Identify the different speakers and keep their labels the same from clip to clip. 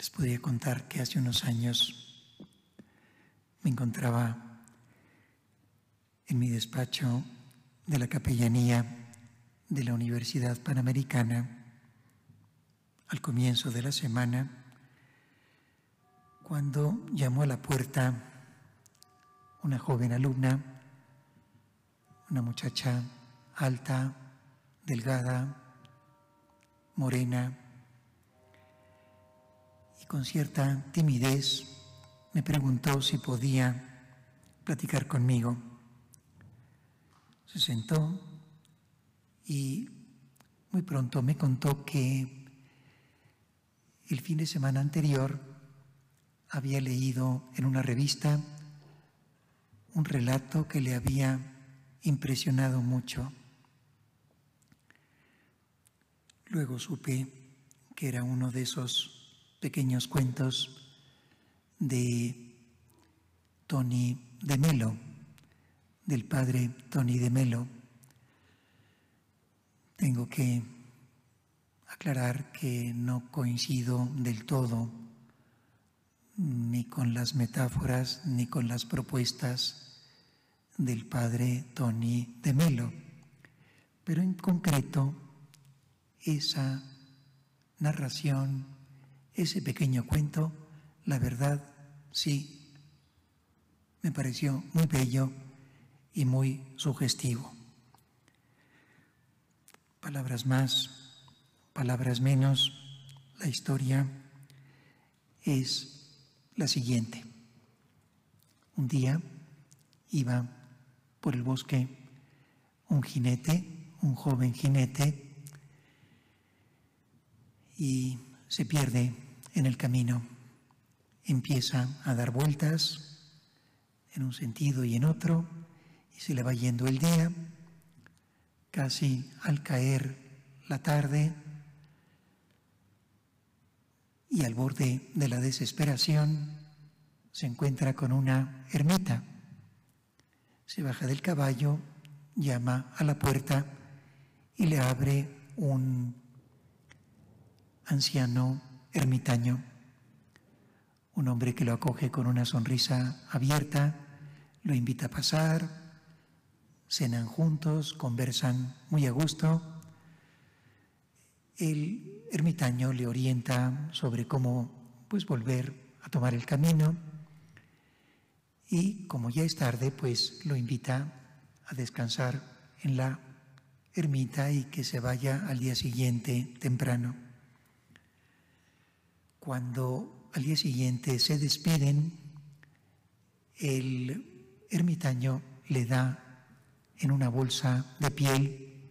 Speaker 1: Les podría contar que hace unos años me encontraba en mi despacho de la capellanía de la Universidad Panamericana al comienzo de la semana cuando llamó a la puerta una joven alumna, una muchacha alta, delgada, morena, con cierta timidez me preguntó si podía platicar conmigo. Se sentó y muy pronto me contó que el fin de semana anterior había leído en una revista un relato que le había impresionado mucho. Luego supe que era uno de esos pequeños cuentos de Tony de Melo, del padre Tony de Melo. Tengo que aclarar que no coincido del todo ni con las metáforas ni con las propuestas del padre Tony de Melo, pero en concreto esa narración, ese pequeño cuento, la verdad sí, me pareció muy bello y muy sugestivo. Palabras más, palabras menos, la historia es la siguiente. Un día iba por el bosque un jinete, un joven jinete, y se pierde en el camino. Empieza a dar vueltas en un sentido y en otro, y se le va yendo el día. Casi al caer la tarde, y al borde de la desesperación se encuentra con una ermita. Se baja del caballo, llama a la puerta y le abre un anciano ermitaño, un hombre que lo acoge con una sonrisa abierta, lo invita a pasar, cenan juntos, conversan muy a gusto. El ermitaño le orienta sobre cómo pues volver a tomar el camino y como ya es tarde pues lo invita a descansar en la ermita y que se vaya al día siguiente temprano. Cuando al día siguiente se despiden, el ermitaño le da en una bolsa de piel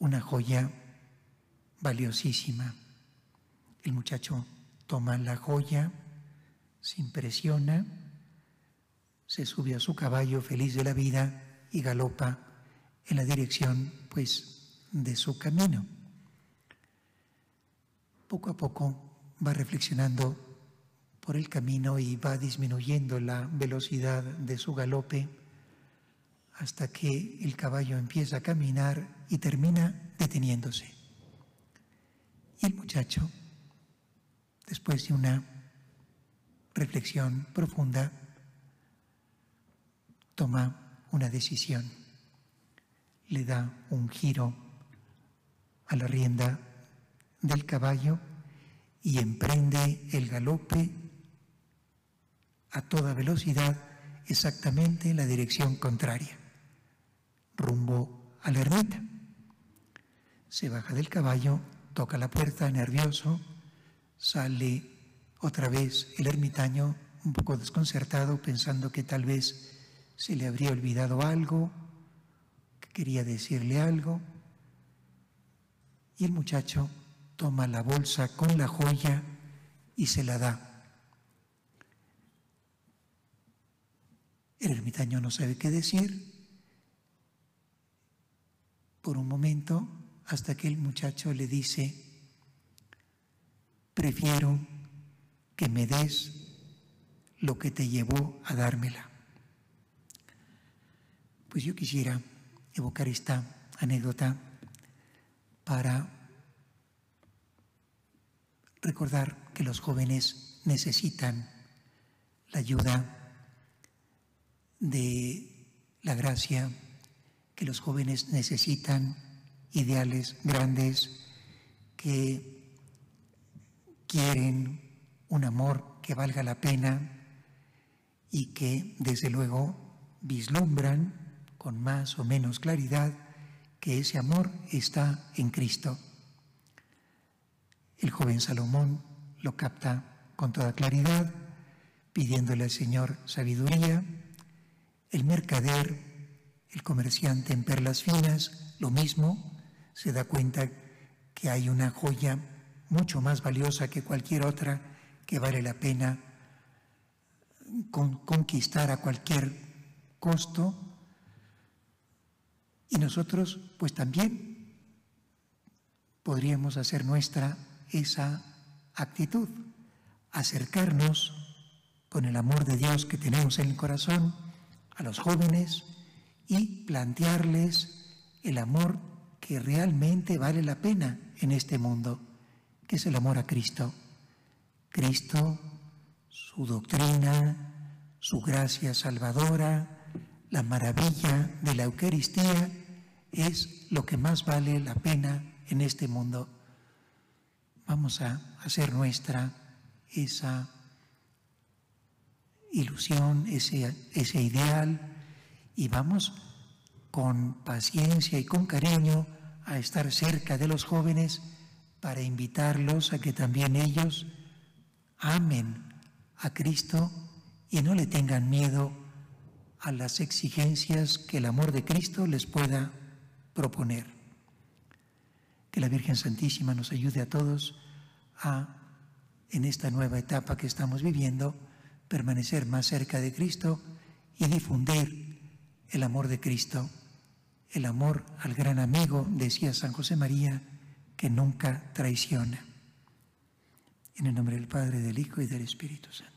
Speaker 1: una joya valiosísima. El muchacho toma la joya, se impresiona, se sube a su caballo feliz de la vida y galopa en la dirección pues de su camino. Poco a poco va reflexionando por el camino y va disminuyendo la velocidad de su galope hasta que el caballo empieza a caminar y termina deteniéndose. Y el muchacho, después de una reflexión profunda, toma una decisión, le da un giro a la rienda del caballo y emprende el galope a toda velocidad exactamente en la dirección contraria, rumbo a la ermita. Se baja del caballo toca la puerta nervioso, sale otra vez el ermitaño un poco desconcertado pensando que tal vez se le habría olvidado algo, que quería decirle algo. Y el muchacho toma la bolsa con la joya y se la da. El ermitaño no sabe qué decir. Por un momento hasta que el muchacho le dice, prefiero que me des lo que te llevó a dármela. Pues yo quisiera evocar esta anécdota para recordar que los jóvenes necesitan la ayuda de la gracia, que los jóvenes necesitan ideales grandes, que quieren un amor que valga la pena y que desde luego vislumbran con más o menos claridad que ese amor está en Cristo. El joven Salomón lo capta con toda claridad, pidiéndole al Señor sabiduría. El mercader, el comerciante en perlas finas, lo mismo, se da cuenta que hay una joya mucho más valiosa que cualquier otra que vale la pena conquistar a cualquier costo. Y nosotros, pues también podríamos hacer nuestra esa actitud, acercarnos con el amor de Dios que tenemos en el corazón a los jóvenes y plantearles el amor que realmente vale la pena en este mundo, que es el amor a Cristo. Cristo, su doctrina, su gracia salvadora, la maravilla de la Eucaristía es lo que más vale la pena en este mundo. Vamos a hacer nuestra esa ilusión, ese, ese ideal, y vamos con paciencia y con cariño a estar cerca de los jóvenes para invitarlos a que también ellos amen a Cristo y no le tengan miedo a las exigencias que el amor de Cristo les pueda proponer. Que la Virgen Santísima nos ayude a todos a, en esta nueva etapa que estamos viviendo, permanecer más cerca de Cristo y difundir el amor de Cristo, el amor al gran amigo, decía San José María, que nunca traiciona. En el nombre del Padre, del Hijo y del Espíritu Santo.